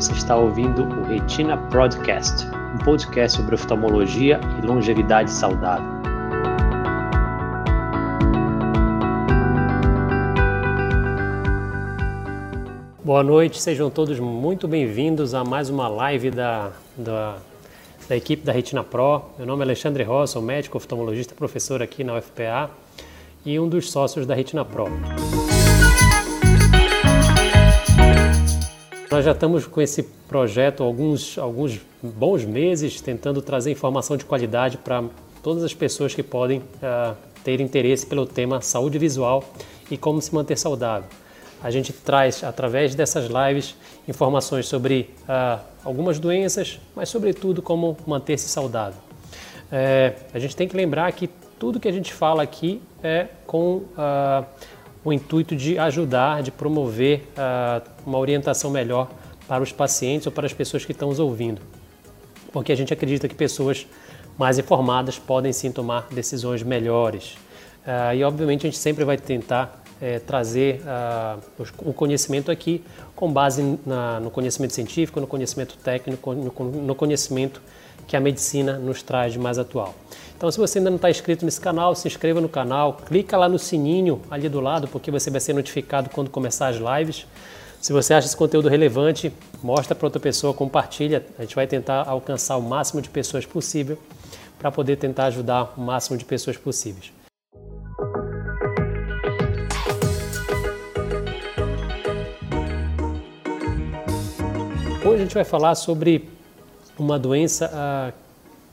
Você está ouvindo o Retina Podcast, um podcast sobre oftalmologia e longevidade saudável. Boa noite, sejam todos muito bem-vindos a mais uma live da, da, da, equipe da Retina Pro. Meu nome é Alexandre Ross, sou médico oftalmologista, professor aqui na UFPA e um dos sócios da Retina Pro. Nós já estamos com esse projeto alguns, alguns bons meses, tentando trazer informação de qualidade para todas as pessoas que podem uh, ter interesse pelo tema saúde visual e como se manter saudável. A gente traz, através dessas lives, informações sobre uh, algumas doenças, mas, sobretudo, como manter-se saudável. É, a gente tem que lembrar que tudo que a gente fala aqui é com uh, o intuito de ajudar, de promover uh, uma orientação melhor para os pacientes ou para as pessoas que estão os ouvindo. Porque a gente acredita que pessoas mais informadas podem sim tomar decisões melhores. Uh, e obviamente a gente sempre vai tentar é, trazer uh, o conhecimento aqui com base na, no conhecimento científico, no conhecimento técnico, no, no conhecimento que a medicina nos traz de mais atual. Então, se você ainda não está inscrito nesse canal, se inscreva no canal, clica lá no sininho ali do lado, porque você vai ser notificado quando começar as lives. Se você acha esse conteúdo relevante, mostra para outra pessoa, compartilha. A gente vai tentar alcançar o máximo de pessoas possível para poder tentar ajudar o máximo de pessoas possíveis. Hoje a gente vai falar sobre uma doença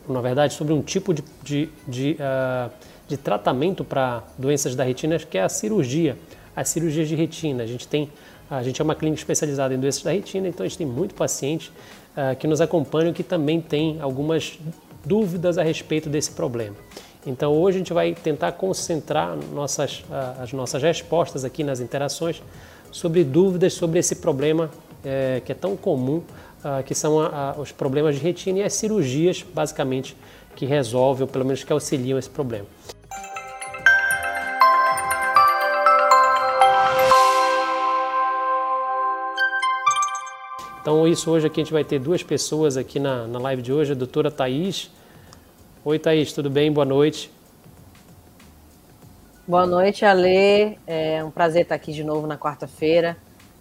uh, na verdade, sobre um tipo de, de, de, uh, de tratamento para doenças da retina, que é a cirurgia, as cirurgias de retina. A gente tem, a gente é uma clínica especializada em doenças da retina, então a gente tem muito paciente uh, que nos acompanham que também tem algumas dúvidas a respeito desse problema. Então hoje a gente vai tentar concentrar nossas, uh, as nossas respostas aqui nas interações sobre dúvidas sobre esse problema é, que é tão comum ah, que são a, a, os problemas de retina e as cirurgias, basicamente, que resolvem, ou pelo menos que auxiliam esse problema. Então, isso hoje aqui a gente vai ter duas pessoas aqui na, na live de hoje, a doutora Thaís. Oi, Thaís, tudo bem? Boa noite. Boa noite, Ale. É um prazer estar aqui de novo na quarta-feira.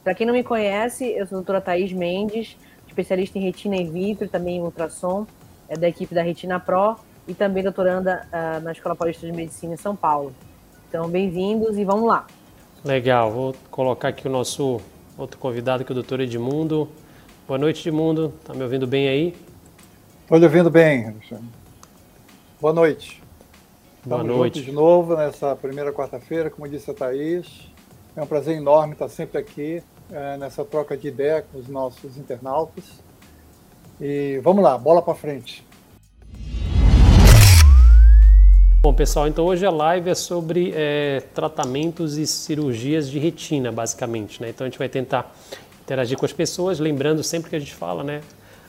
Para quem não me conhece, eu sou a doutora Thaís Mendes, especialista em retina in vitro, também em ultrassom, é da equipe da Retina Pro e também doutoranda uh, na Escola Paulista de Medicina em São Paulo. Então, bem-vindos e vamos lá. Legal, vou colocar aqui o nosso outro convidado, que é o doutor Edmundo. Boa noite, Edmundo. Tá me ouvindo bem aí? Estou lhe ouvindo bem, Alexandre. Boa noite. Boa Estamos noite. de novo nessa primeira quarta-feira, como disse a Thaís. É um prazer enorme estar sempre aqui é, nessa troca de ideia com os nossos internautas. E vamos lá, bola para frente. Bom, pessoal, então hoje a live é sobre é, tratamentos e cirurgias de retina, basicamente. Né? Então a gente vai tentar interagir com as pessoas, lembrando sempre que a gente fala, né?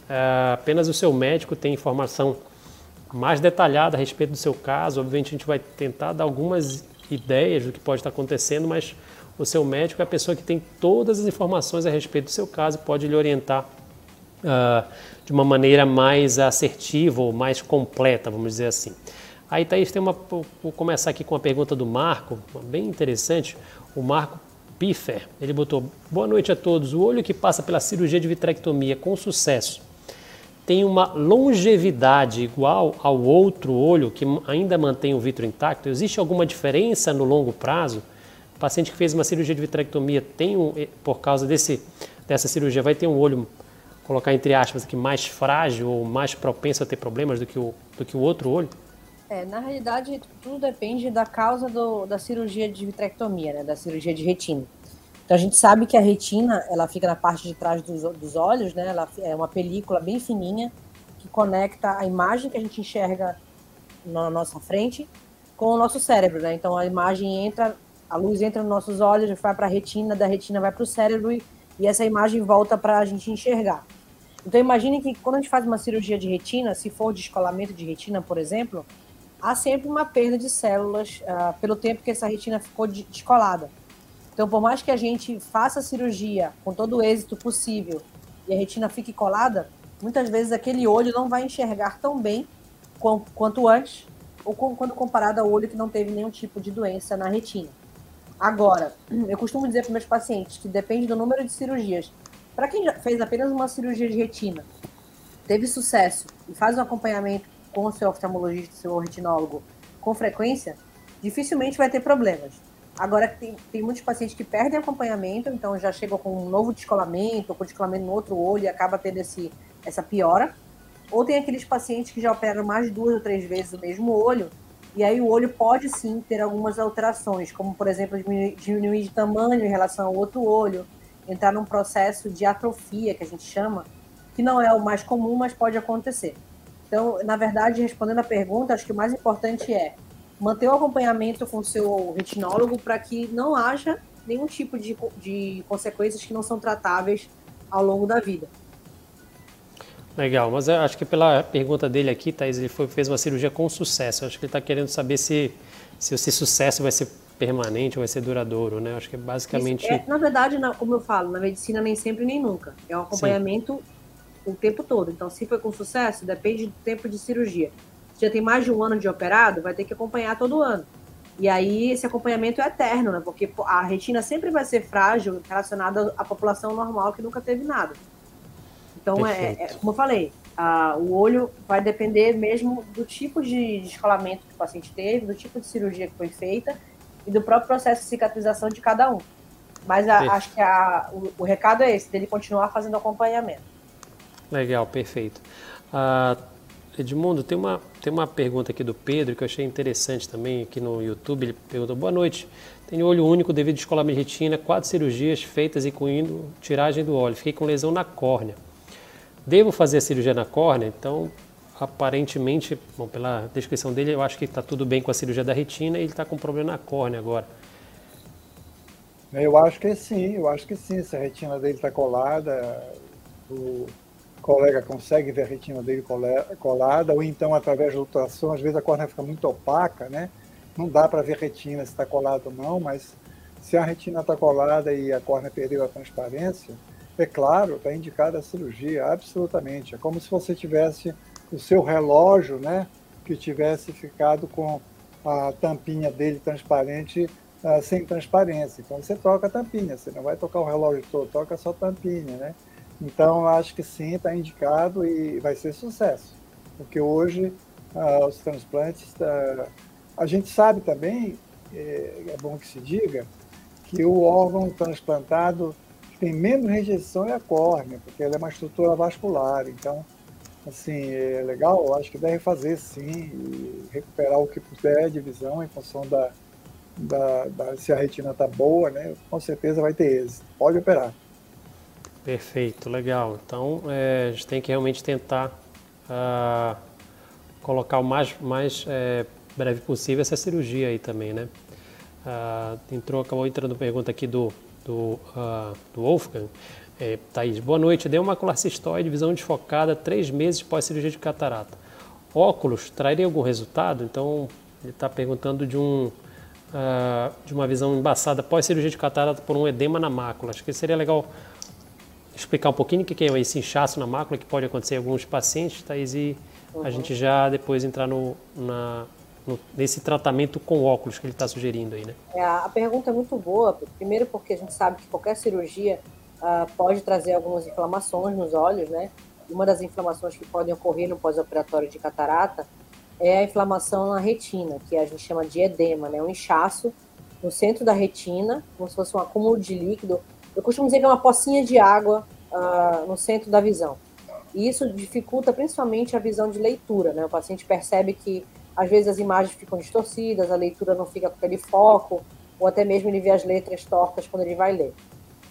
É, apenas o seu médico tem informação mais detalhada a respeito do seu caso. Obviamente a gente vai tentar dar algumas ideias do que pode estar acontecendo, mas o seu médico é a pessoa que tem todas as informações a respeito do seu caso, pode lhe orientar uh, de uma maneira mais assertiva ou mais completa, vamos dizer assim. Aí, Thaís, tem uma, vou começar aqui com uma pergunta do Marco, bem interessante. O Marco Piffer, ele botou: Boa noite a todos. O olho que passa pela cirurgia de vitrectomia com sucesso tem uma longevidade igual ao outro olho que ainda mantém o vitro intacto? Existe alguma diferença no longo prazo? Paciente que fez uma cirurgia de vitrectomia tem, um, eh, por causa desse, dessa cirurgia, vai ter um olho, colocar entre aspas aqui, mais frágil ou mais propenso a ter problemas do que o, do que o outro olho? É, na realidade, tudo depende da causa do, da cirurgia de vitrectomia, né, da cirurgia de retina. Então a gente sabe que a retina, ela fica na parte de trás dos, dos olhos, né? Ela é uma película bem fininha que conecta a imagem que a gente enxerga na nossa frente com o nosso cérebro, né? Então a imagem entra a luz entra nos nossos olhos, vai para a retina, da retina vai para o cérebro e, e essa imagem volta para a gente enxergar. Então imagine que quando a gente faz uma cirurgia de retina, se for descolamento de retina, por exemplo, há sempre uma perda de células uh, pelo tempo que essa retina ficou descolada. Então, por mais que a gente faça a cirurgia com todo o êxito possível e a retina fique colada, muitas vezes aquele olho não vai enxergar tão bem quanto antes, ou quando comparado ao olho que não teve nenhum tipo de doença na retina. Agora, eu costumo dizer para meus pacientes que depende do número de cirurgias. Para quem fez apenas uma cirurgia de retina, teve sucesso e faz um acompanhamento com o seu oftalmologista, seu retinólogo, com frequência, dificilmente vai ter problemas. Agora, tem, tem muitos pacientes que perdem acompanhamento, então já chegam com um novo descolamento, ou com descolamento no outro olho e acaba tendo esse, essa piora. Ou tem aqueles pacientes que já operam mais duas ou três vezes o mesmo olho, e aí o olho pode sim ter algumas alterações, como por exemplo diminuir, de tamanho em relação ao outro olho, entrar num processo de atrofia, que a gente chama, que não é o mais comum, mas pode acontecer. Então, na verdade, respondendo a pergunta, acho que o mais importante é manter o acompanhamento com o seu retinólogo para que não haja nenhum tipo de, de consequências que não são tratáveis ao longo da vida. Legal, mas eu acho que pela pergunta dele aqui, Thaís, ele foi, fez uma cirurgia com sucesso. Eu acho que ele está querendo saber se, se esse sucesso vai ser permanente ou vai ser duradouro, né? Eu acho que é basicamente. É, na verdade, como eu falo, na medicina nem sempre nem nunca. É um acompanhamento Sim. o tempo todo. Então, se foi com sucesso, depende do tempo de cirurgia já tem mais de um ano de operado, vai ter que acompanhar todo ano. E aí esse acompanhamento é eterno, né? Porque a retina sempre vai ser frágil relacionada à população normal que nunca teve nada. Então, é, é, como eu falei, a, o olho vai depender mesmo do tipo de descolamento que o paciente teve, do tipo de cirurgia que foi feita e do próprio processo de cicatrização de cada um. Mas a, acho que a, o, o, recado é esse, dele continuar fazendo acompanhamento. Legal, perfeito. Uh, Edmundo, tem uma, tem uma pergunta aqui do Pedro que eu achei interessante também aqui no YouTube. Ele perguntou: Boa noite. Tenho olho único devido a descolamento de retina, quatro cirurgias feitas incluindo tiragem do óleo. Fiquei com lesão na córnea. Devo fazer a cirurgia na córnea? Então, aparentemente, bom, pela descrição dele, eu acho que está tudo bem com a cirurgia da retina e ele está com problema na córnea agora. Eu acho que sim, eu acho que sim. Se a retina dele está colada, o colega consegue ver a retina dele colada, ou então através da ultrassom, às vezes a córnea fica muito opaca, né? Não dá para ver a retina se está colada ou não, mas se a retina está colada e a córnea perdeu a transparência, é claro, está indicada a cirurgia, absolutamente. É como se você tivesse o seu relógio, né? Que tivesse ficado com a tampinha dele transparente uh, sem transparência. Então você troca a tampinha, você não vai tocar o relógio todo, toca só a tampinha, né? Então, acho que sim, está indicado e vai ser sucesso. Porque hoje, ah, os transplantes, ah, a gente sabe também, é, é, bom que se diga, que o órgão transplantado tem menos rejeição é a córnea, porque ela é uma estrutura vascular. Então, assim, é legal, acho que deve fazer sim, recuperar o que puder de visão em função da, da, da se a retina está boa, né? Com certeza vai ter êxito. Pode operar. Perfeito, legal. Então é, a gente tem que realmente tentar uh, colocar o mais, mais é, breve possível essa cirurgia aí também, né? Uh, entrou, acabou entrando pergunta aqui do, do, uh, do Wolfgang. É, Thaís, boa noite. Deu uma cistoide, visão desfocada, três meses pós cirurgia de catarata. Óculos, traria algum resultado? Então, ele está perguntando de, um, uh, de uma visão embaçada pós cirurgia de catarata por um edema na mácula. Acho que seria legal explicar um pouquinho o que é esse inchaço na mácula que pode acontecer em alguns pacientes, Thaís, e uhum. a gente já depois entrar no, na, no, nesse tratamento com óculos que ele está sugerindo aí, né? É, a pergunta é muito boa, primeiro porque a gente sabe que qualquer cirurgia uh, pode trazer algumas inflamações nos olhos, né? Uma das inflamações que podem ocorrer no pós-operatório de catarata é a inflamação na retina, que a gente chama de edema, né? Um inchaço no centro da retina, como se fosse um acúmulo de líquido eu costumo dizer que é uma pocinha de água uh, no centro da visão. E isso dificulta principalmente a visão de leitura, né? O paciente percebe que às vezes as imagens ficam distorcidas, a leitura não fica com aquele foco, ou até mesmo ele vê as letras tortas quando ele vai ler,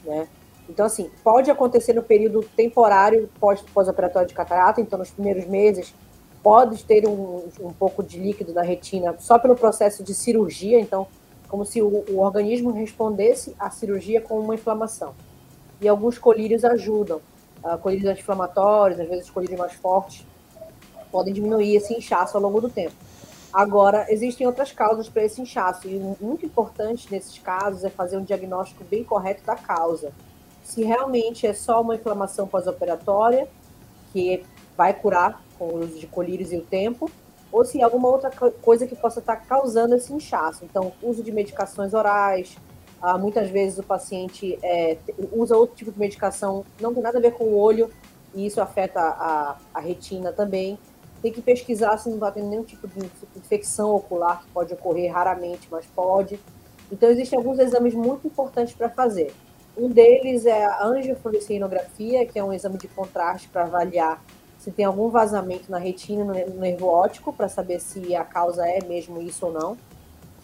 né? Então, assim, pode acontecer no período temporário pós-operatório de catarata, então nos primeiros meses pode ter um, um pouco de líquido na retina só pelo processo de cirurgia, então como se o, o organismo respondesse à cirurgia com uma inflamação. E alguns colírios ajudam. Uh, colírios anti-inflamatórios, às vezes colírios mais fortes, podem diminuir esse inchaço ao longo do tempo. Agora, existem outras causas para esse inchaço, e muito importante nesses casos é fazer um diagnóstico bem correto da causa. se realmente é só uma inflamação pós-operatória, que vai curar com o uso de colírios e o tempo, ou se alguma outra coisa que possa estar causando esse inchaço. Então, uso de medicações orais, ah, muitas vezes o paciente é, usa outro tipo de medicação, não tem nada a ver com o olho, e isso afeta a, a retina também. Tem que pesquisar se não está tendo nenhum tipo de infecção ocular, que pode ocorrer raramente, mas pode. Então, existem alguns exames muito importantes para fazer. Um deles é a angiofluorescinografia, que é um exame de contraste para avaliar se tem algum vazamento na retina, no nervo óptico, para saber se a causa é mesmo isso ou não.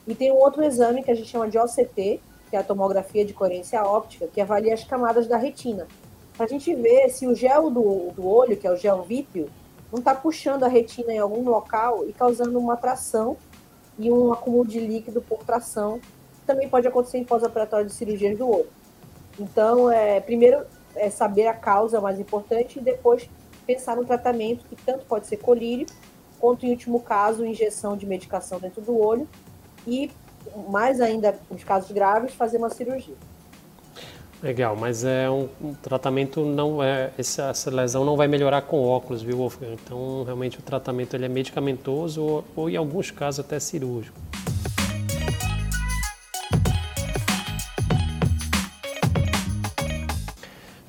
E tem um outro exame que a gente chama de OCT, que é a tomografia de coerência óptica, que avalia as camadas da retina. Para a gente ver se o gel do, do olho, que é o gel vítreo, não está puxando a retina em algum local e causando uma tração e um acúmulo de líquido por tração, também pode acontecer em pós-operatório de cirurgias do olho. Então, é, primeiro é saber a causa mais importante e depois pensar no tratamento, que tanto pode ser colírio, quanto em último caso, injeção de medicação dentro do olho e, mais ainda, nos casos graves, fazer uma cirurgia. Legal, mas é um, um tratamento não é essa, essa, lesão não vai melhorar com óculos, viu, Wolfgang? Então, realmente o tratamento ele é medicamentoso ou, ou em alguns casos até cirúrgico.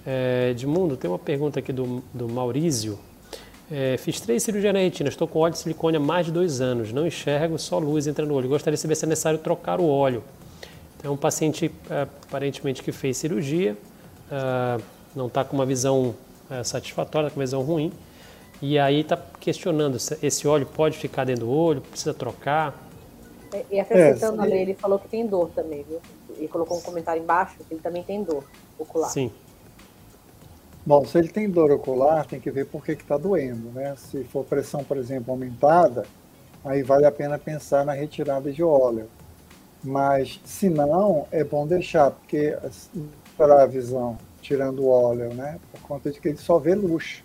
É, Edmundo, tem uma pergunta aqui do, do Maurício. É, fiz três cirurgias na retina, estou com óleo de silicone há mais de dois anos, não enxergo, só luz entra no olho. Gostaria de saber se é necessário trocar o óleo. É um paciente é, aparentemente que fez cirurgia, é, não está com uma visão é, satisfatória, com uma visão ruim, e aí está questionando se esse óleo pode ficar dentro do olho, precisa trocar. E acrescentando é, ali, ele falou que tem dor também, viu? Ele colocou um comentário embaixo que ele também tem dor ocular. Sim. Bom, se ele tem dor ocular, tem que ver por que está doendo, né? Se for pressão, por exemplo, aumentada, aí vale a pena pensar na retirada de óleo. Mas, se não, é bom deixar, porque para a visão, tirando o óleo, né? Por conta de que ele só vê luz.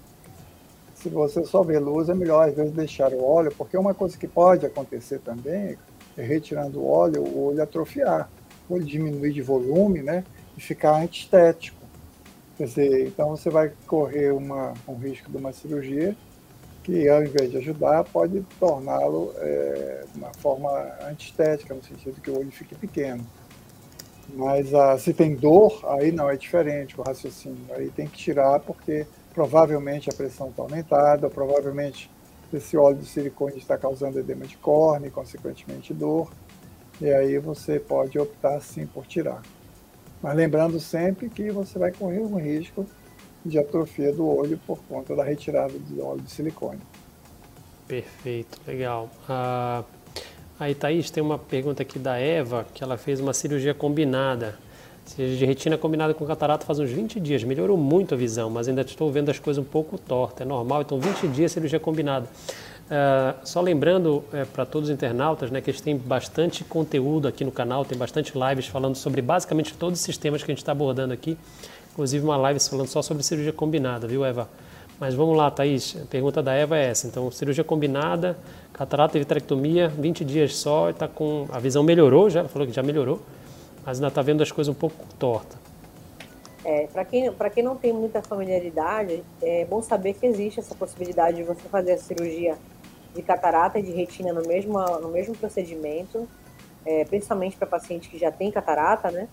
Se você só vê luz, é melhor às vezes deixar o óleo, porque uma coisa que pode acontecer também é retirando o óleo, o olho atrofiar, o olho diminuir de volume, né? E ficar antiestético. Quer dizer, então você vai correr uma, um risco de uma cirurgia que ao invés de ajudar, pode torná-lo é, uma forma antiestética, no sentido que o olho fique pequeno. Mas ah, se tem dor, aí não, é diferente o raciocínio. Aí tem que tirar porque provavelmente a pressão está aumentada, provavelmente esse óleo de silicone está causando edema de córnea e, consequentemente, dor. E aí você pode optar, sim, por tirar. Mas lembrando sempre que você vai correr um risco de atrofia do olho por conta da retirada do óleo de silicone. Perfeito, legal. Ah, aí, Thaís, tem uma pergunta aqui da Eva, que ela fez uma cirurgia combinada. Cirurgia de retina combinada com catarata faz uns 20 dias. Melhorou muito a visão, mas ainda estou vendo as coisas um pouco tortas. É normal, então 20 dias cirurgia combinada. Uh, só lembrando uh, para todos os internautas né, que a gente tem bastante conteúdo aqui no canal, tem bastante lives falando sobre basicamente todos os sistemas que a gente está abordando aqui inclusive uma live falando só sobre cirurgia combinada, viu, Eva? Mas vamos lá, Thaís. A pergunta da Eva é essa. Então, cirurgia combinada, catarata e vitrectomia, 20 dias só, está com a visão melhorou, já ela falou que já melhorou, mas ainda está vendo as coisas um pouco torta. É, para quem, quem não tem muita familiaridade, é bom saber que existe essa possibilidade de você fazer a cirurgia de catarata e de retina no mesmo, no mesmo procedimento, é, principalmente para paciente que já tem catarata, né?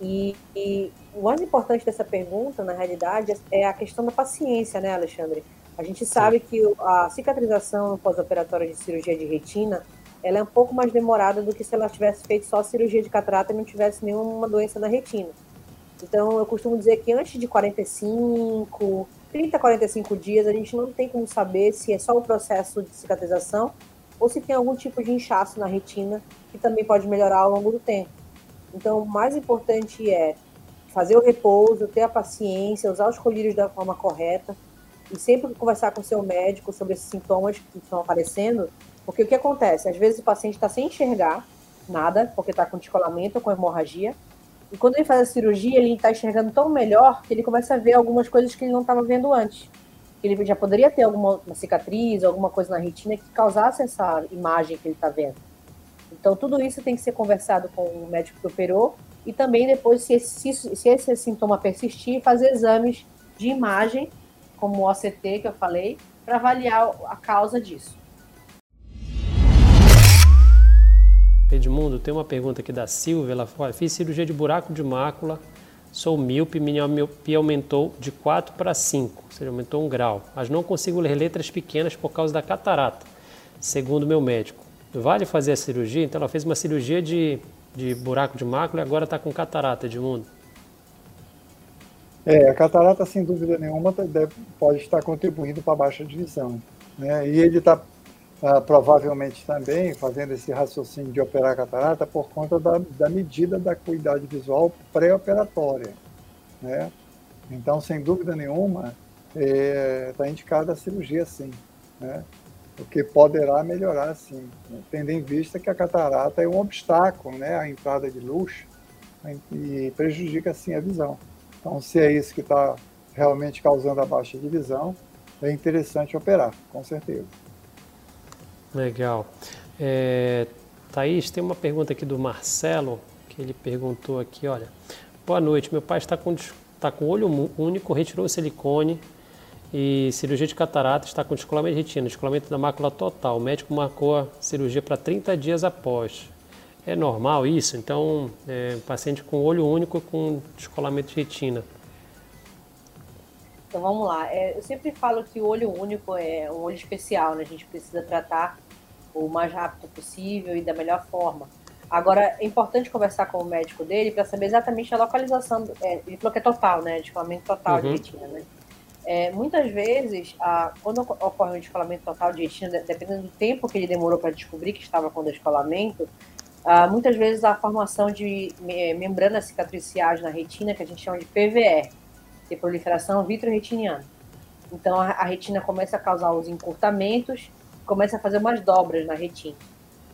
E, e, o mais importante dessa pergunta, na realidade, é a questão da paciência, né, Alexandre? A gente sabe que a cicatrização no pós-operatório de cirurgia de retina, ela é um pouco mais demorada do que se ela tivesse feito só cirurgia de catarata e não tivesse nenhuma doença na retina. Então, eu costumo dizer que antes de 45, 30, 45 dias, a gente não tem como saber se é só o processo de cicatrização ou se tem algum tipo de inchaço na retina que também pode melhorar ao longo do tempo. Então, o mais importante é fazer o repouso, ter a paciência, usar os colírios da forma correta e sempre conversar com o seu médico sobre esses sintomas que estão aparecendo, porque o que acontece? Às vezes o paciente está sem enxergar nada, porque está com descolamento com hemorragia, e quando ele faz a cirurgia, ele está enxergando tão melhor que ele começa a ver algumas coisas que ele não estava vendo antes. Ele já poderia ter alguma cicatriz, alguma coisa na retina que causasse essa imagem que ele está vendo. Então, tudo isso tem que ser conversado com o médico que operou e também depois, se esse, se esse sintoma persistir, fazer exames de imagem, como o OCT que eu falei, para avaliar a causa disso. Edmundo, tem uma pergunta aqui da Silvia. Ela fala: fiz cirurgia de buraco de mácula, sou míope, minha miopia aumentou de 4 para 5, ou seja, aumentou um grau, mas não consigo ler letras pequenas por causa da catarata, segundo meu médico. Vale fazer a cirurgia? Então, ela fez uma cirurgia de, de buraco de mácula e agora está com catarata, Edmundo. É, a catarata, sem dúvida nenhuma, deve, pode estar contribuindo para a baixa de visão. Né? E ele está ah, provavelmente também fazendo esse raciocínio de operar catarata por conta da, da medida da acuidade visual pré-operatória. Né? Então, sem dúvida nenhuma, está é, tá indicada a cirurgia sim, né? O que poderá melhorar sim, né? tendo em vista que a catarata é um obstáculo né, à entrada de luz e prejudica sim a visão. Então, se é isso que está realmente causando a baixa de visão, é interessante operar, com certeza. Legal. É, Thaís, tem uma pergunta aqui do Marcelo, que ele perguntou aqui, olha, boa noite, meu pai está com, está com olho único, retirou o silicone e cirurgia de catarata, está com descolamento de retina, descolamento da mácula total. O médico marcou a cirurgia para 30 dias após. É normal isso? Então, é, paciente com olho único com descolamento de retina. Então vamos lá. É, eu sempre falo que o olho único é um olho especial, né? A gente precisa tratar o mais rápido possível e da melhor forma. Agora, é importante conversar com o médico dele para saber exatamente a localização. É, ele falou que é total, né? Descolamento total uhum. de retina, né? É, muitas vezes, a, quando ocorre um descolamento total de retina, dependendo do tempo que ele demorou para descobrir que estava com descolamento, a, muitas vezes a formação de me, membranas cicatriciais na retina, que a gente chama de PVR, de proliferação vitroretiniana. Então, a, a retina começa a causar os encurtamentos, começa a fazer umas dobras na retina.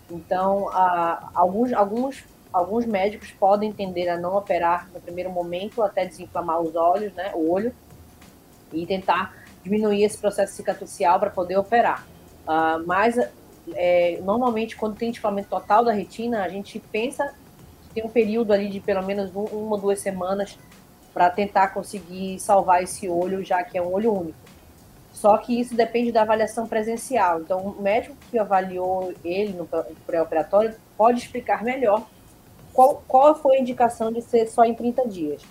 Então, a, alguns, alguns, alguns médicos podem tender a não operar no primeiro momento até desinflamar os olhos, né, o olho, e tentar diminuir esse processo cicatricial para poder operar. Uh, mas, é, normalmente, quando tem inflamamento total da retina, a gente pensa que tem um período ali de pelo menos um, uma ou duas semanas para tentar conseguir salvar esse olho, já que é um olho único. Só que isso depende da avaliação presencial. Então, o médico que avaliou ele no pré-operatório pode explicar melhor qual, qual foi a indicação de ser só em 30 dias.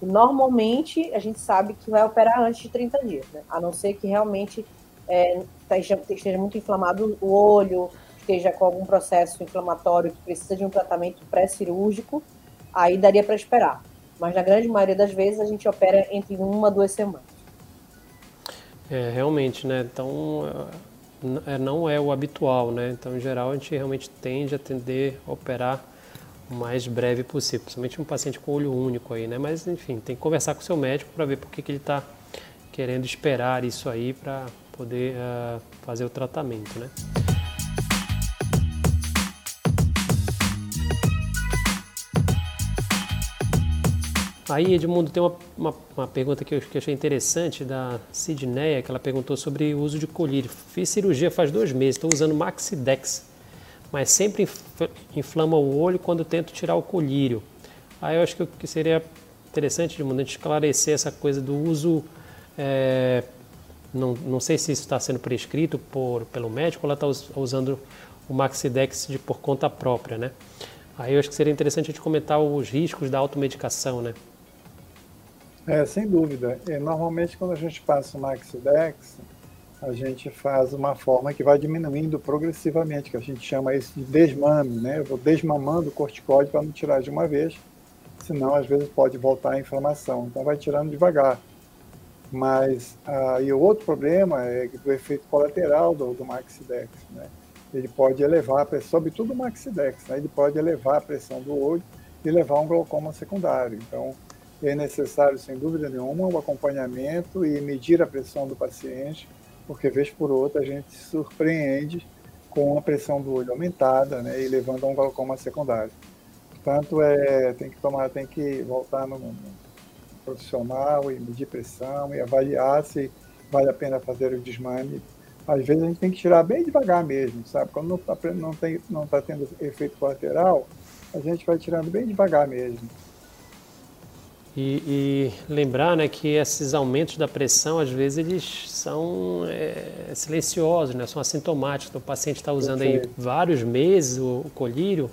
Normalmente, a gente sabe que vai operar antes de 30 dias, né? a não ser que realmente é, esteja, esteja muito inflamado o olho, esteja com algum processo inflamatório que precisa de um tratamento pré-cirúrgico, aí daria para esperar mas na grande maioria das vezes a gente opera entre uma a duas semanas. É, realmente, né? Então, é, não é o habitual, né? Então, em geral, a gente realmente tende a tender a operar o mais breve possível, principalmente um paciente com olho único aí, né? Mas, enfim, tem que conversar com o seu médico para ver por que, que ele está querendo esperar isso aí para poder uh, fazer o tratamento, né? Aí, Edmundo, tem uma, uma, uma, pergunta que eu, que achei interessante da Sidneia, que ela perguntou sobre o uso de colírio. Fiz cirurgia faz dois meses, estou usando Maxidex, mas sempre inflama o olho quando tento tirar o colírio. Aí eu acho que, seria interessante, Edmundo, a gente esclarecer essa coisa do uso. É, não, não sei se isso está sendo prescrito por, pelo médico ou ela está usando o Maxidex de, por conta própria, né? Aí eu acho que seria interessante a gente comentar os riscos da automedicação, né? É, sem dúvida. E, normalmente, quando a gente passa o Maxidex, a gente faz uma forma que vai diminuindo progressivamente, que a gente chama isso de desmame, né? Eu vou desmamando o corticóide para não tirar de uma vez, senão às vezes pode voltar a inflamação. Então vai tirando devagar. Mas ah, e o outro problema é o efeito colateral do, do Maxidex, né? Ele pode elevar a pressão, sobretudo o Maxidex, né? ele pode elevar a pressão do olho e levar a um glaucoma secundário. Então, é necessário, sem dúvida nenhuma, o um acompanhamento e medir a pressão do paciente, porque vez por outra a gente se surpreende com a pressão do olho aumentada, né, e levando a um glaucoma secundário. Portanto, é, tem que tomar, tem que voltar no, no profissional e medir pressão e avaliar se vale a pena fazer o desmame. Às vezes a gente tem que tirar bem devagar mesmo, sabe? Quando não está não não tá tendo efeito colateral, a gente vai tirando bem devagar mesmo E, e, lembrar né, que esses aumentos da pressão, às vezes, eles são é, silenciosos, né, são assintomáticos. Então, o paciente está usando aí vários meses o, o colírio,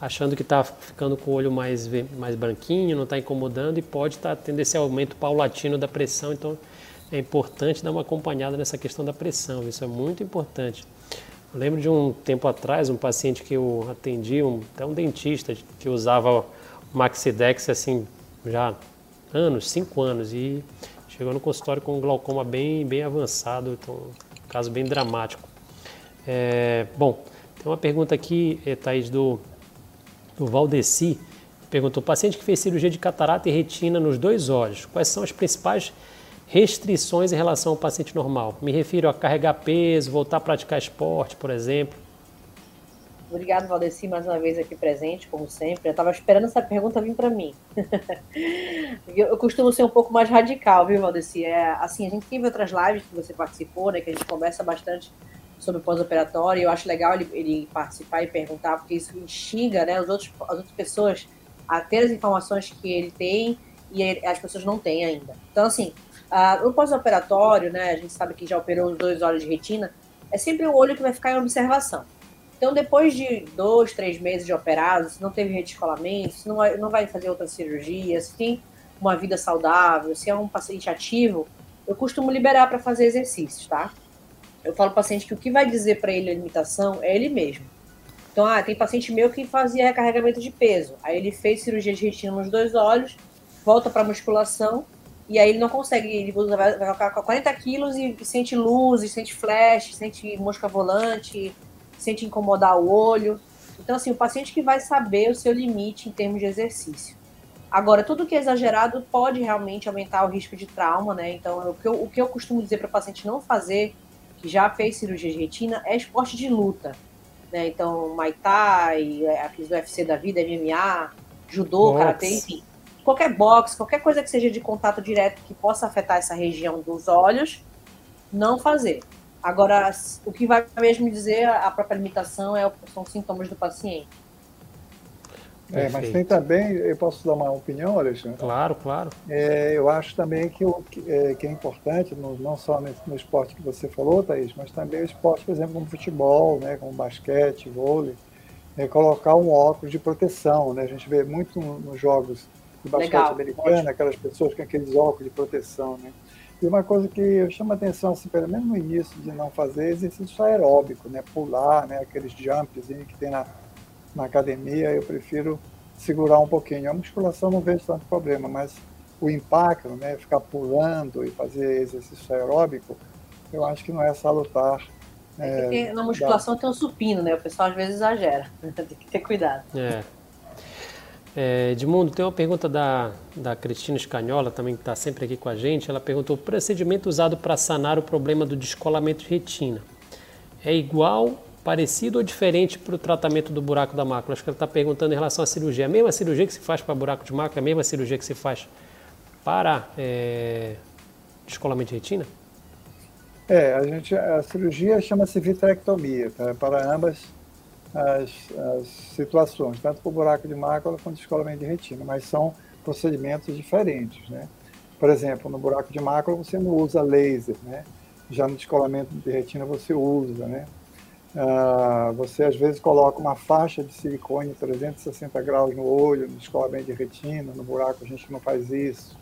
achando que está ficando com o olho mais, mais branquinho, não está incomodando e pode estar tá tendo esse aumento paulatino da pressão. Então, é importante dar uma acompanhada nessa questão da pressão, isso é muito importante. Eu lembro de um tempo atrás, um paciente que eu atendi, um, até um dentista, que usava o Maxidex assim já anos, cinco anos, e chegou no consultório com um glaucoma bem, bem avançado, então um caso bem dramático. É, bom, tem uma pergunta aqui, é, Thaís, do, do Valdeci, perguntou, paciente que fez cirurgia de catarata e retina nos dois olhos, quais são as principais restrições em relação ao paciente normal? Me refiro a carregar peso, voltar a praticar esporte, por exemplo. Obrigado, Valdeci, mais uma vez aqui presente, como sempre. Eu estava esperando essa pergunta vir para mim. eu, costumo ser um pouco mais radical, viu, Valdeci? É, assim, a gente teve outras lives que você participou, né, que a gente conversa bastante sobre pós-operatório. Eu acho legal ele, ele, participar e perguntar, porque isso instiga né, os outros, as outras pessoas a ter as informações que ele tem e as pessoas não têm ainda. Então, assim, uh, no pós-operatório, né, a gente sabe que já operou os dois olhos de retina, é sempre o olho que vai ficar em observação. Então, depois de dois, três meses de operado, se não teve redescolamento, se não vai, não vai fazer outra cirurgia, se tem uma vida saudável, se é um paciente ativo, eu costumo liberar para fazer exercícios, tá? Eu falo ao paciente que o que vai dizer para ele a limitação é ele mesmo. Então, ah, tem paciente meu que fazia recarregamento de peso. Aí ele fez cirurgia de retina nos dois olhos, volta para musculação, e aí ele não consegue, ele vai, vai com 40 quilos e, sente luz, sente flash, sente mosca volante, sente incomodar o olho. Então, assim, o paciente que vai saber o seu limite em termos de exercício. Agora, tudo que é exagerado pode realmente aumentar o risco de trauma, né? Então, o que eu, o que eu costumo dizer para o paciente não fazer, que já fez cirurgia de retina, é esporte de luta. Né? Então, Muay Thai, é, aqueles do UFC da vida, MMA, judô, karatê, enfim. Qualquer boxe, qualquer coisa que seja de contato direto que possa afetar essa região dos olhos, não fazer. Agora, o que vai mesmo dizer a própria limitação é, são sintomas do paciente. É, mas tem também, eu posso dar uma opinião, Alexandre? Claro, claro. É, eu acho também que, o, que, é, que é importante, no, não só no, no, esporte que você falou, Thaís, mas também o esporte, por exemplo, como futebol, né, como basquete, vôlei, é, colocar um óculos de proteção. Né? A gente vê muito nos jogos de basquete Legal, americano, aquelas pessoas com aqueles óculos de proteção. Né? E uma coisa que chama atenção, assim, pelo menos no início, de não fazer exercício aeróbico, né? Pular, né? Aqueles jumps que tem na, na academia, eu prefiro segurar um pouquinho. A musculação não vejo tanto problema, mas o impacto, né? Ficar pulando e fazer exercício aeróbico, eu acho que não é salutar. É, é na musculação da... tem um supino, né? O pessoal às vezes exagera. tem que ter cuidado. É. É, Edmundo, tem uma pergunta da, da Cristina Escanhola, também que está sempre aqui com a gente. Ela perguntou: o procedimento usado para sanar o problema do descolamento de retina é igual, parecido ou diferente para o tratamento do buraco da mácula? Acho que ela está perguntando em relação à cirurgia. É a mesma cirurgia que se faz para buraco de mácula, é a mesma cirurgia que se faz para é, descolamento de retina? É, a, gente, a cirurgia chama-se vitrectomia, tá? para ambas as, as situações, tanto para o buraco de mácula quanto descolamento de retina, mas são procedimentos diferentes. Né? Por exemplo, no buraco de mácula você não usa laser, né? já no descolamento de retina você usa. Né? Ah, você às vezes coloca uma faixa de silicone 360 graus no olho, no descolamento de retina, no buraco a gente não faz isso.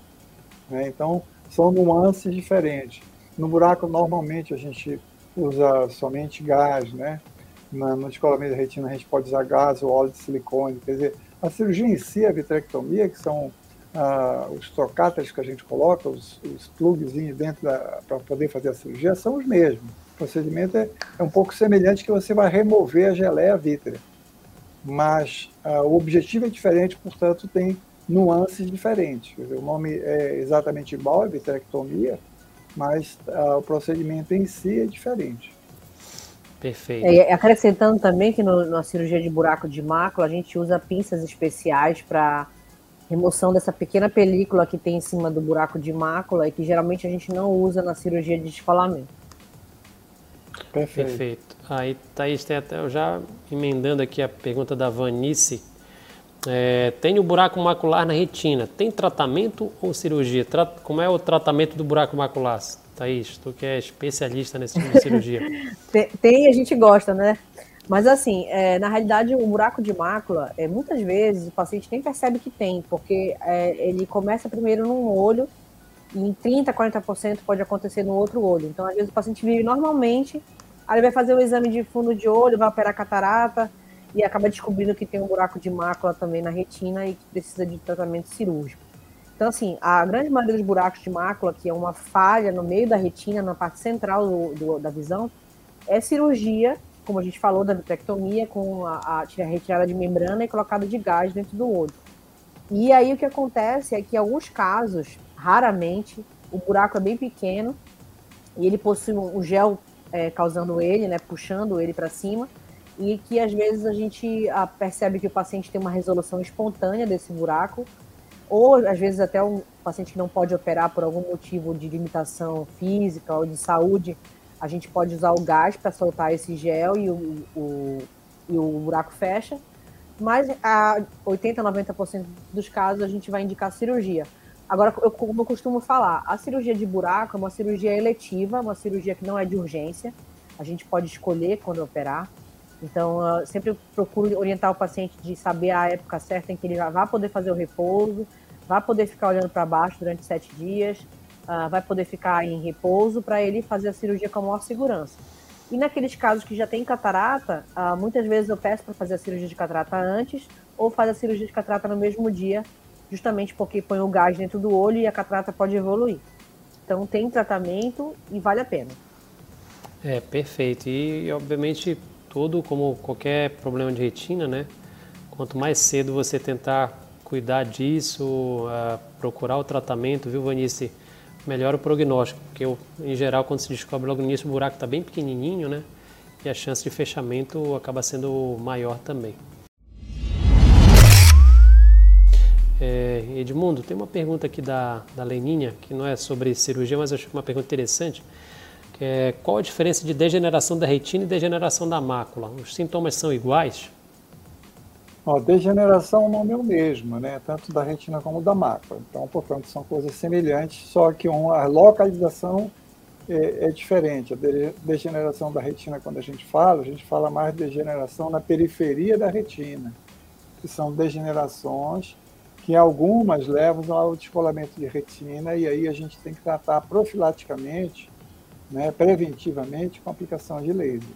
Né? Então, são nuances diferentes. No buraco, normalmente, a gente usa somente gás, né? Na, no descolamento da retina a gente pode usar gás ou óleo de silicone. Quer dizer, a cirurgia em si, a vitrectomia, que são ah, os trocáteres que a gente coloca, os, os dentro para poder fazer a cirurgia, são os mesmos. O procedimento é, é um pouco semelhante que você vai remover a geleia vítrea. Mas ah, o objetivo é diferente, portanto, tem nuances diferentes. Dizer, o nome é exatamente igual, é vitrectomia, mas ah, o procedimento em si é diferente. Perfeito. É, acrescentando também que no, na cirurgia de buraco de mácula a gente usa pinças especiais para remoção dessa pequena película que tem em cima do buraco de mácula e que geralmente a gente não usa na cirurgia de descolamento. Perfeito. Perfeito. Aí, Thaís, tem até, já emendando aqui a pergunta da Vanice, É, tem o buraco macular na retina. Tem tratamento ou cirurgia? Tra como é o tratamento do buraco macular? Thaís, tu que é especialista nesse tipo de cirurgia. tem, tem, a gente gosta, né? Mas assim, é, na realidade, o buraco de mácula, é, muitas vezes o paciente nem percebe que tem, porque é, ele começa primeiro num olho e em 30%, 40% pode acontecer no outro olho. Então, às vezes, o paciente vive normalmente, aí vai fazer um exame de fundo de olho, vai operar catarata e acaba descobrindo que tem um buraco de mácula também na retina e que precisa de tratamento cirúrgico. Então, assim, a grande maioria dos buracos de mácula, que é uma falha no meio da retina, na parte central do, do, da visão, é cirurgia como a gente falou, da vitrectomia, com a, a, retirada de membrana e colocada de gás dentro do olho. E aí o que acontece é que em alguns casos, raramente, o buraco é bem pequeno e ele possui um gel é, causando ele, né, puxando ele para cima, e que às vezes a gente a, percebe que o paciente tem uma resolução espontânea desse buraco, ou às vezes até um paciente que não pode operar por algum motivo de limitação física ou de saúde, a gente pode usar o gás para soltar esse gel e o, o, e o buraco fecha. Mas a 80, 90% dos casos a gente vai indicar cirurgia. Agora, eu, como eu costumo falar, a cirurgia de buraco é uma cirurgia eletiva, uma cirurgia que não é de urgência. A gente pode escolher quando operar. Então, sempre procuro orientar o paciente de saber a época certa em que ele já vai poder fazer o repouso, vai poder ficar olhando para baixo durante sete dias, uh, vai poder ficar em repouso para ele fazer a cirurgia com a maior segurança. E naqueles casos que já tem catarata, uh, muitas vezes eu peço para fazer a cirurgia de catarata antes ou faz a cirurgia de catarata no mesmo dia, justamente porque põe o gás dentro do olho e a catarata pode evoluir. Então tem tratamento e vale a pena. É, perfeito. E, obviamente, todo, como qualquer problema de retina, né? Quanto mais cedo você tentar cuidar disso, procurar o tratamento, viu, Vanice? melhora o prognóstico, porque em geral quando se descobre logo no início o buraco está bem pequenininho, né? E a chance de fechamento acaba sendo maior também. É, Edmundo, tem uma pergunta aqui da, da Leninha, que não é sobre cirurgia, mas eu acho uma pergunta interessante. Que é, qual a diferença de degeneração da retina e degeneração da mácula? Os sintomas são iguais? Ó, degeneração o nome é o mesmo, né? tanto da retina como da mácula. Então, portanto, são coisas semelhantes, só que a localização é, é, diferente. A degeneração da retina, quando a gente fala, a gente fala mais de degeneração na periferia da retina, que são degenerações que algumas levam ao descolamento de retina, e aí a gente tem que tratar profilaticamente, né, preventivamente, com aplicação de laser.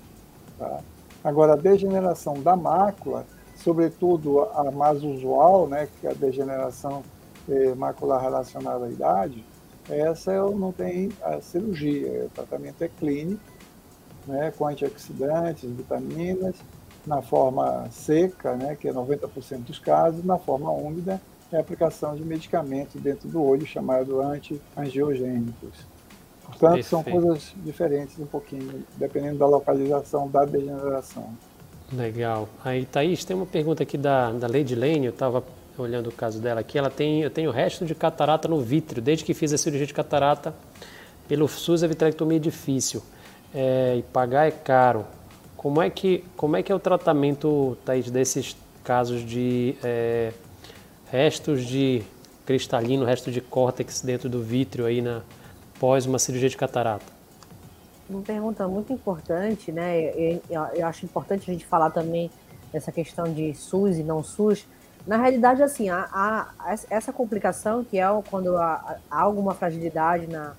Tá? Agora, a degeneração da mácula sobretudo a mais usual, né, que é a degeneração eh, macular relacionada à idade, essa eu não tem a cirurgia, o tratamento é clínico, né, com antioxidantes, vitaminas, na forma seca, né, que é 90% dos casos, na forma úmida, é a aplicação de medicamentos dentro do olho, chamado anti-angiogênicos. Portanto, Perfeito. são coisas diferentes um pouquinho, dependendo da localização da degeneração. Legal. Aí, Thaís, tem uma pergunta aqui da, da Lady Lane, eu estava olhando o caso dela aqui, ela tem, eu tenho resto de catarata no vítreo, desde que fiz a cirurgia de catarata pelo SUS a vitrectomia é difícil é, e pagar é caro. Como é que, como é, que é o tratamento, Thaís, desses casos de é, restos de cristalino, resto de córtex dentro do vítreo aí na, pós uma cirurgia de catarata? Uma pergunta muito importante, né? Eu, eu, acho importante a gente falar também dessa questão de SUS e não SUS. Na realidade, assim, a, a essa complicação que é quando há, há alguma fragilidade na,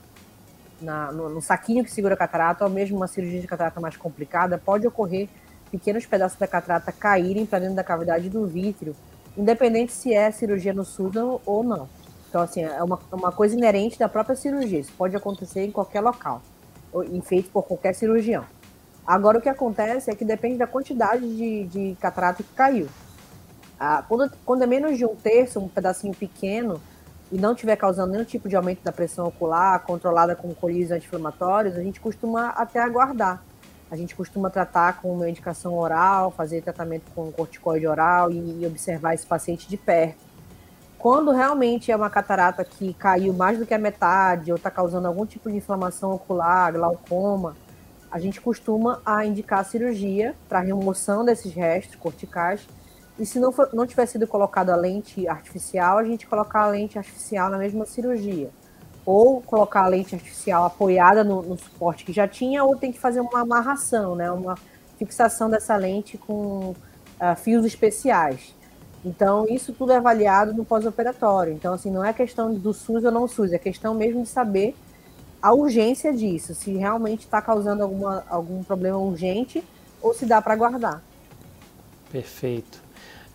na no, no, saquinho que segura a catarata, ou mesmo uma cirurgia de catarata mais complicada, pode ocorrer pequenos pedaços da catarata caírem para dentro da cavidade do vítreo, independente se é cirurgia no SUS ou não. Então, assim, é uma, uma coisa inerente da própria cirurgia. Isso pode acontecer em qualquer local feito por qualquer cirurgião. Agora, o que acontece é que depende da quantidade de, de catarata que caiu. Ah, quando, quando é menos de um terço, um pedacinho pequeno, e não estiver causando nenhum tipo de aumento da pressão ocular, controlada com colírios anti-inflamatórios, a gente costuma até aguardar. A gente costuma tratar com medicação oral, fazer tratamento com corticoide oral e, e observar esse paciente de perto. Quando realmente é uma catarata que caiu mais do que a metade ou está causando algum tipo de inflamação ocular, glaucoma, a gente costuma a indicar a cirurgia para remoção desses restos corticais E se não, for, não tivesse sido colocada a lente artificial, a gente colocar a lente artificial na mesma cirurgia. Ou colocar a lente artificial apoiada no, no suporte que já tinha, ou tem que fazer uma amarração, né? Uma fixação dessa lente com uh, fios especiais. Então, isso tudo é avaliado no pós-operatório. Então, assim, não é questão do SUS ou não SUS, é questão mesmo de saber a urgência disso, se realmente está causando alguma, algum problema urgente ou se dá para guardar. Perfeito.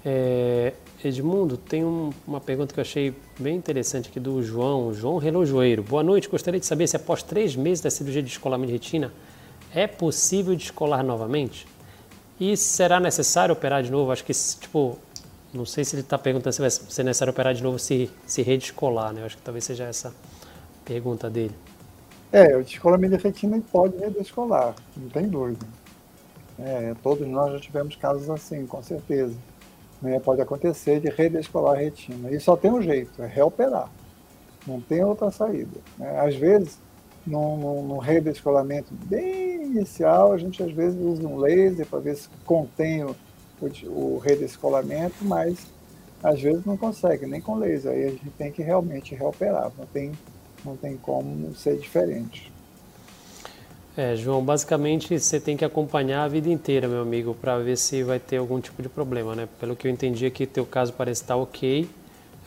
É, Edmundo, tem um, uma pergunta que eu achei bem interessante aqui do João, João Relojoeiro. Boa noite, gostaria de saber se após três meses da cirurgia de descolamento de retina, é possível descolar novamente? E será necessário operar de novo? Acho que, tipo, não sei se ele está perguntando se vai ser necessário operar de novo, se, se redescolar, né? Acho que talvez seja essa pergunta dele. É, o descolamento de retina pode redescolar, não tem dúvida. É, todos nós já tivemos casos assim, com certeza. Né? Pode acontecer de redescolar a retina. E só tem um jeito, é reoperar. Não tem outra saída. Né? Às vezes, num, redescolamento bem inicial, a gente às vezes usa um laser para ver se contém o, o, redescolamento, mas às vezes não consegue, nem com laser. Aí a gente tem que realmente reoperar. Não tem, não tem como ser diferente. É, João, basicamente você tem que acompanhar a vida inteira, meu amigo, para ver se vai ter algum tipo de problema, né? Pelo que eu entendi aqui, teu caso parece estar ok,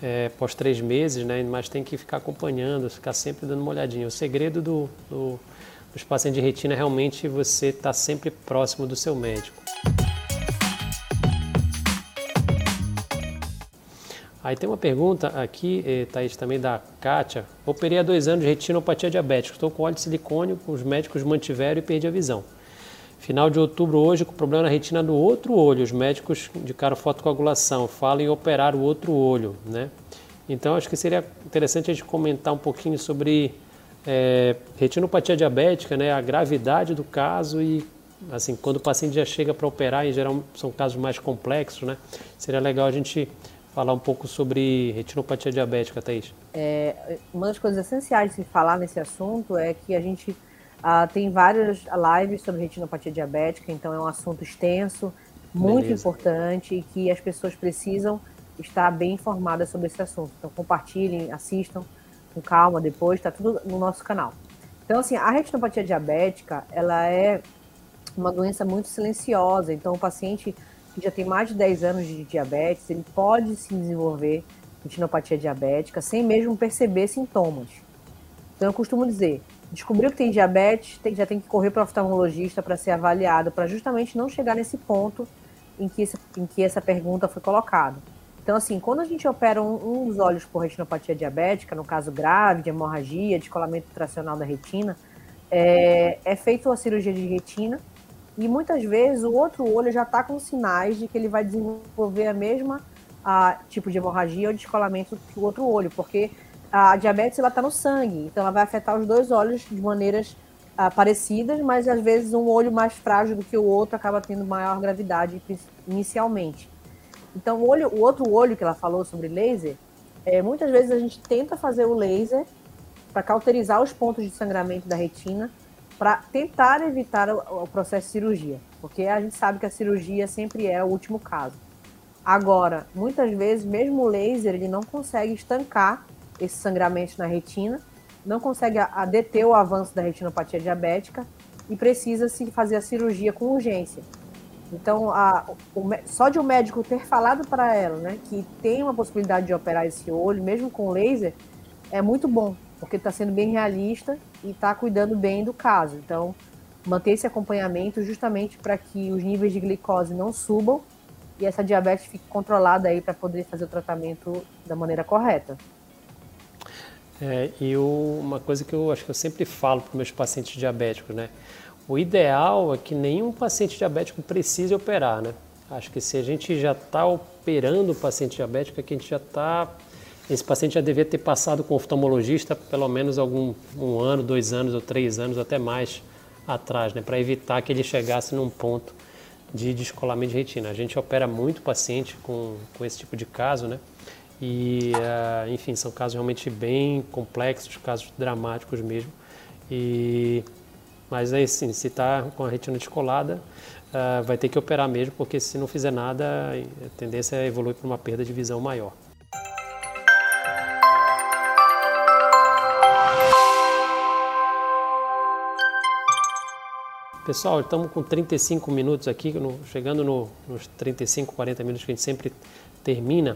é, pós três meses, né? Mas tem que ficar acompanhando, ficar sempre dando uma olhadinha. O segredo do, do, dos pacientes de retina é realmente você estar tá sempre próximo do seu médico. Aí tem uma pergunta aqui, eh, Thaís, também da Kátia. Operei há dois anos de retinopatia diabética. Estou com óleo de silicone, os médicos mantiveram e perdi a visão. Final de outubro hoje, com problema na retina do outro olho. Os médicos indicaram fotocoagulação, falam em operar o outro olho, né? Então acho que seria interessante a gente comentar um pouquinho sobre é, retinopatia diabética, né? A gravidade do caso e assim quando o paciente já chega para operar, em geral são casos mais complexos, né? Seria legal a gente falar um pouco sobre retinopatia diabética, Thaís. É, uma das coisas essenciais de se falar nesse assunto é que a gente ah, tem várias lives sobre retinopatia diabética, então é um assunto extenso, muito Beleza. importante e que as pessoas precisam estar bem informadas sobre esse assunto. Então compartilhem, assistam com calma depois, está tudo no nosso canal. Então assim, a retinopatia diabética, ela é uma doença muito silenciosa, então o paciente que já tem mais de 10 anos de diabetes, ele pode se desenvolver retinopatia diabética sem mesmo perceber sintomas. Então eu costumo dizer, descobriu que tem diabetes, tem, já tem que correr para o oftalmologista para ser avaliado, para justamente não chegar nesse ponto em que, esse, em que essa pergunta foi colocada. Então, assim, quando a gente opera um, um, dos olhos por retinopatia diabética, no caso grave, de hemorragia, descolamento tracional da retina, é, é feita a cirurgia de retina e muitas vezes o outro olho já está com sinais de que ele vai desenvolver a mesma a, tipo de hemorragia ou descolamento que o outro olho, porque a diabetes ela está no sangue, então ela vai afetar os dois olhos de maneiras a, parecidas, mas às vezes um olho mais frágil do que o outro acaba tendo maior gravidade inicialmente. Então o, olho, o outro olho que ela falou sobre laser, é, muitas vezes a gente tenta fazer o laser para cauterizar os pontos de sangramento da retina para tentar evitar o, processo de cirurgia, porque a gente sabe que a cirurgia sempre é o último caso. Agora, muitas vezes, mesmo o laser, ele não consegue estancar esse sangramento na retina, não consegue a deter o avanço da retinopatia diabética e precisa se fazer a cirurgia com urgência. Então, a, o, só de o um médico ter falado para ela, né, que tem uma possibilidade de operar esse olho, mesmo com laser, é muito bom, porque está sendo bem realista e está cuidando bem do caso. Então, manter esse acompanhamento justamente para que os níveis de glicose não subam e essa diabetes fique controlada aí para poder fazer o tratamento da maneira correta. É, e uma coisa que eu acho que eu sempre falo para meus pacientes diabéticos, né? O ideal é que nenhum paciente diabético precise operar, né? Acho que se a gente já está operando o paciente diabético, é que a gente já está esse paciente já devia ter passado com o oftalmologista pelo menos algum um ano, dois anos ou três anos, até mais atrás, né, para evitar que ele chegasse num ponto de descolamento de retina. A gente opera muito paciente com, com esse tipo de caso, né? E, uh, enfim, são casos realmente bem complexos, casos dramáticos mesmo. E Mas aí sim, se está com a retina descolada, uh, vai ter que operar mesmo, porque se não fizer nada, a tendência é evoluir para uma perda de visão maior. Pessoal, estamos com 35 minutos aqui, no, chegando no, nos 35, 40 minutos que a gente sempre termina.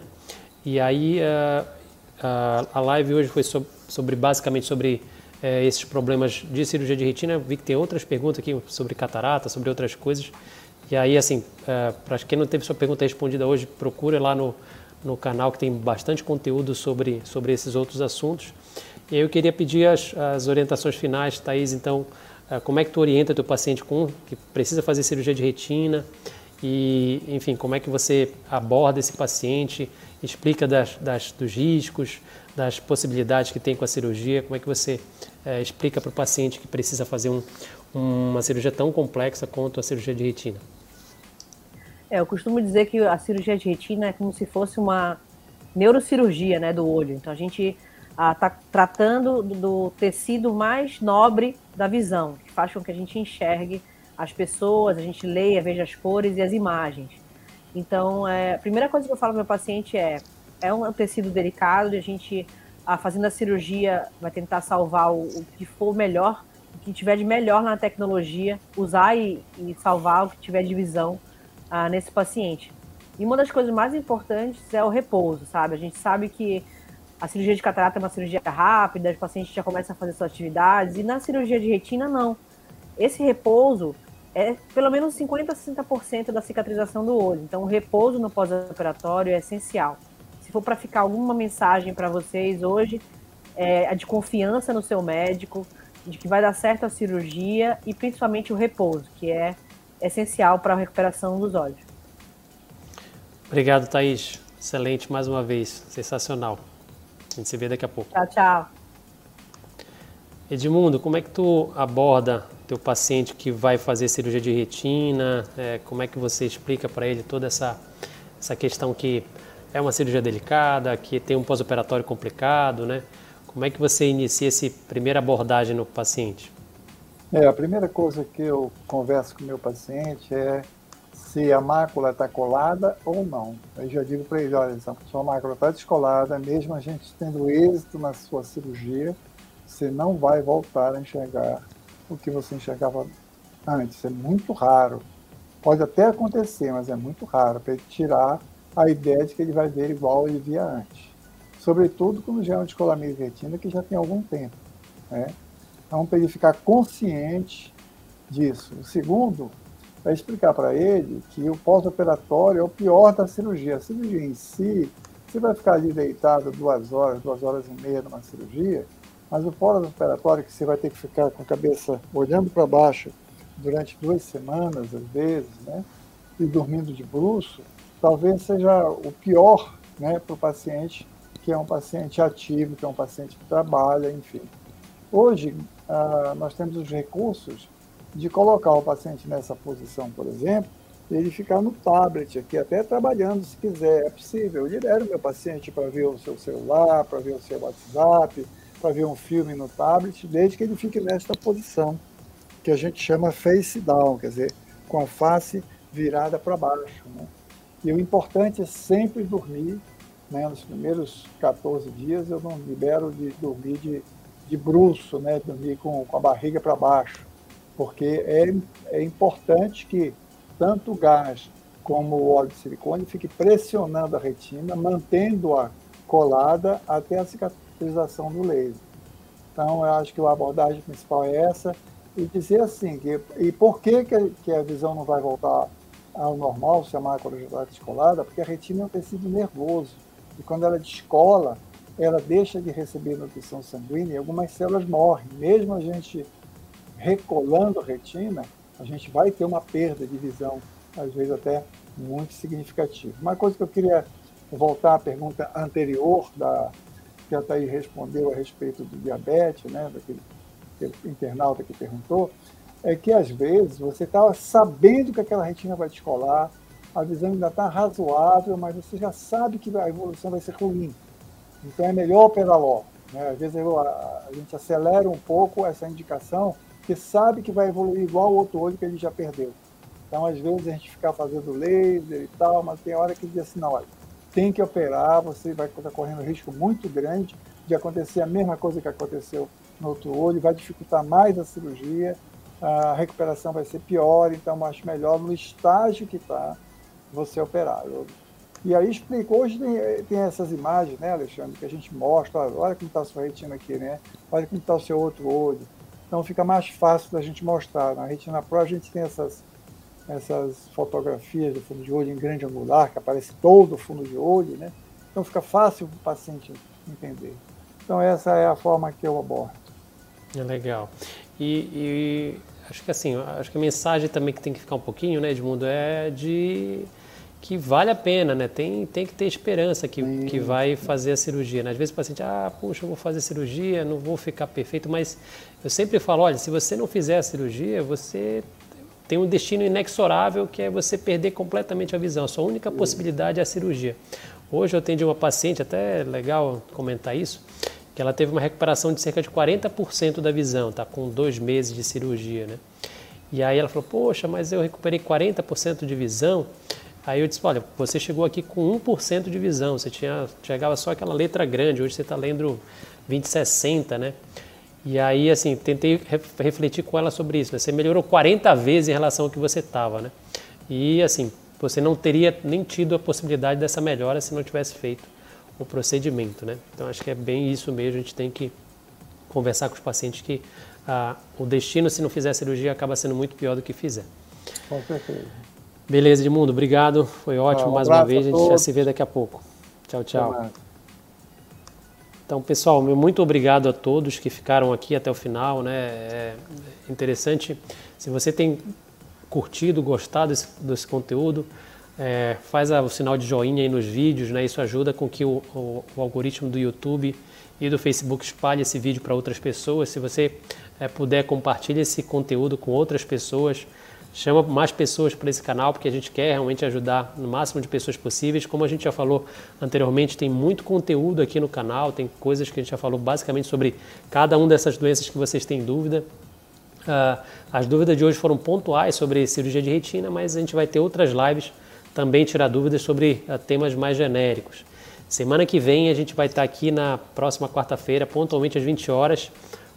E aí uh, uh, a live hoje foi sobre, sobre basicamente sobre uh, esses problemas de cirurgia de retina. Vi que tem outras perguntas aqui sobre catarata, sobre outras coisas. E aí, assim, para quem não teve sua pergunta respondida hoje, procure lá no, no canal que tem bastante conteúdo sobre, sobre esses outros assuntos. E aí eu queria pedir as, as orientações finais, Thaís, então, como é que tu orienta teu paciente com que precisa fazer cirurgia de retina e, enfim, como é que você aborda esse paciente, explica das, das, dos riscos, das possibilidades que tem com a cirurgia, como é que você é, explica para o paciente que precisa fazer um, uma cirurgia tão complexa quanto a cirurgia de retina? É, eu costumo dizer que a cirurgia de retina é como se fosse uma neurocirurgia né, do olho. Então a gente está tratando do, do, tecido mais nobre da visão, que faz com que a gente enxergue as pessoas, a gente leia, veja as cores e as imagens. Então, é, a primeira coisa que eu falo para meu paciente é: é um tecido delicado, a gente, a, fazendo a cirurgia, vai tentar salvar o, o, que for melhor, o que tiver de melhor na tecnologia, usar e, e salvar o que tiver de visão ah, nesse paciente. E uma das coisas mais importantes é o repouso, sabe? A gente sabe que a cirurgia de catarata é uma cirurgia rápida, os pacientes já começam a fazer suas atividades, e na cirurgia de retina, não. Esse repouso é pelo menos 50% a 60% da cicatrização do olho. Então, o repouso no pós-operatório é essencial. Se for para ficar alguma mensagem para vocês hoje, é a de confiança no seu médico, de que vai dar certo a cirurgia e principalmente o repouso, que é essencial para a recuperação dos olhos. Obrigado, Thaís. Excelente mais uma vez. Sensacional. A gente se vê daqui a pouco. Tchau, tchau. Edmundo, como é que tu aborda teu paciente que vai fazer cirurgia de retina? É, como é que você explica para ele toda essa, essa questão que é uma cirurgia delicada, que tem um pós-operatório complicado, né? Como é que você inicia essa primeira abordagem no paciente? É, a primeira coisa que eu converso com o meu paciente é se a mácula está colada ou não. Eu já digo para ele, olha, se a sua mácula está descolada, mesmo a gente tendo êxito na sua cirurgia, você não vai voltar a enxergar o que você enxergava antes. É muito raro. Pode até acontecer, mas é muito raro para ele tirar a ideia de que ele vai ver igual ele via antes. Sobretudo quando já é um descolamento de retina que já tem algum tempo. Né? Então, para ele ficar consciente disso. O segundo é explicar para ele que o pós-operatório é o pior da cirurgia. A cirurgia em si, você vai ficar ali deitado duas horas, duas horas e meia numa cirurgia, mas o pós-operatório que você vai ter que ficar com a cabeça olhando para baixo durante duas semanas, às vezes, né, e dormindo de bruxo, talvez seja o pior né, para o paciente que é um paciente ativo, que é um paciente que trabalha, enfim. Hoje, ah, nós temos os recursos de colocar o paciente nessa posição, por exemplo, ele ficar no tablet aqui, até trabalhando se quiser. É possível. Eu libero meu paciente para ver o seu celular, para ver o seu WhatsApp, para ver um filme no tablet, desde que ele fique nesta posição, que a gente chama face down, quer dizer, com a face virada para baixo. Né? E o importante é sempre dormir. Né? Nos primeiros 14 dias eu não libero de dormir de, de bruço, né? dormir com, com a barriga para baixo porque é, é importante que tanto o gás como o óleo de silicone fique pressionando a retina, mantendo-a colada até a cicatrização do laser. Então, eu acho que a abordagem principal é essa, e dizer assim, que, e por que, que a visão não vai voltar ao normal se a mácula está descolada? Porque a retina é um tecido nervoso, e quando ela descola, ela deixa de receber nutrição sanguínea e algumas células morrem. Mesmo a gente recolando a retina, a gente vai ter uma perda de visão, às vezes até muito significativa. Uma coisa que eu queria voltar à pergunta anterior da que a Thaís respondeu a respeito do diabetes, né, daquele, daquele internauta que perguntou, é que às vezes você está sabendo que aquela retina vai descolar, a visão ainda está razoável, mas você já sabe que a evolução vai ser ruim. Então é melhor operar logo. Né? Às vezes eu, a, a gente acelera um pouco essa indicação porque sabe que vai evoluir igual o outro olho que ele já perdeu. Então, às vezes, a gente fica fazendo laser e tal, mas tem hora que diz assim, não, olha, tem que operar, você vai estar correndo um risco muito grande de acontecer a mesma coisa que aconteceu no outro olho, vai dificultar mais a cirurgia, a recuperação vai ser pior, então acho melhor no estágio que está você operar. E aí explico, hoje tem, tem, essas imagens, né, Alexandre, que a gente mostra, olha, olha como está a sua retina aqui, né? Olha como está o seu outro olho. Então fica mais fácil da gente mostrar. Na Retina Pro a gente tem essas, essas fotografias do fundo de olho em grande angular, que aparece todo o fundo de olho, né? Então fica fácil o paciente entender. Então essa é a forma que eu abordo. É legal. E, e acho que assim, acho que a mensagem também que tem que ficar um pouquinho, né, Edmundo, é de que vale a pena, né? Tem, tem que ter esperança que, que vai fazer a cirurgia. Né? Às vezes o paciente, ah, puxa, eu vou fazer cirurgia, não vou ficar perfeito, mas eu sempre falo, olha, se você não fizer a cirurgia, você tem um destino inexorável que é você perder completamente a visão. A sua única possibilidade é a cirurgia. Hoje eu atendi uma paciente, até é legal comentar isso, que ela teve uma recuperação de cerca de 40% da visão, tá com dois meses de cirurgia, né? E aí ela falou, poxa, mas eu recuperei 40% de visão. Aí eu disse, olha, você chegou aqui com 1% de visão, você tinha, chegava só aquela letra grande, hoje você está lendo 2060, né? E aí, assim, tentei refletir com ela sobre isso, né? Você melhorou 40 vezes em relação ao que você estava, né? E, assim, você não teria nem tido a possibilidade dessa melhora se não tivesse feito o procedimento, né? Então, acho que é bem isso mesmo, a gente tem que conversar com os pacientes que ah, o destino, se não fizer cirurgia, acaba sendo muito pior do que fizer. Com certeza. Beleza, Edmundo, obrigado. Foi ótimo um mais uma vez. A, a gente já se vê daqui a pouco. Tchau, tchau. Então, pessoal, muito obrigado a todos que ficaram aqui até o final. Né? É interessante. Se você tem curtido, gostado desse, desse conteúdo, é, faz o sinal de joinha aí nos vídeos. Né? Isso ajuda com que o, o, o algoritmo do YouTube e do Facebook espalhe esse vídeo para outras pessoas. Se você é, puder, compartilhe esse conteúdo com outras pessoas chama mais pessoas para esse canal, porque a gente quer realmente ajudar no máximo de pessoas possíveis. Como a gente já falou anteriormente, tem muito conteúdo aqui no canal, tem coisas que a gente já falou basicamente sobre cada uma dessas doenças que vocês têm dúvida. Uh, as dúvidas de hoje foram pontuais sobre cirurgia de retina, mas a gente vai ter outras lives também tirar dúvidas sobre uh, temas mais genéricos. Semana que vem a gente vai estar aqui na próxima quarta-feira, pontualmente às 20 horas,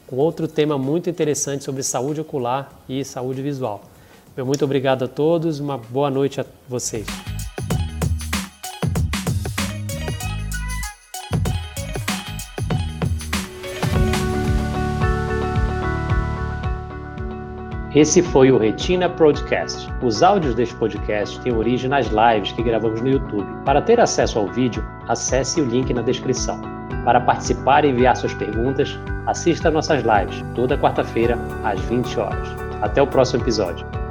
com outro tema muito interessante sobre saúde ocular e saúde visual. Meu muito obrigado a todos, uma boa noite a vocês. Esse foi o Retina Podcast. Os áudios deste podcast têm origem nas lives que gravamos no YouTube. Para ter acesso ao vídeo, acesse o link na descrição. Para participar e enviar suas perguntas, assista nossas lives toda quarta-feira às 20 horas. Até o próximo episódio.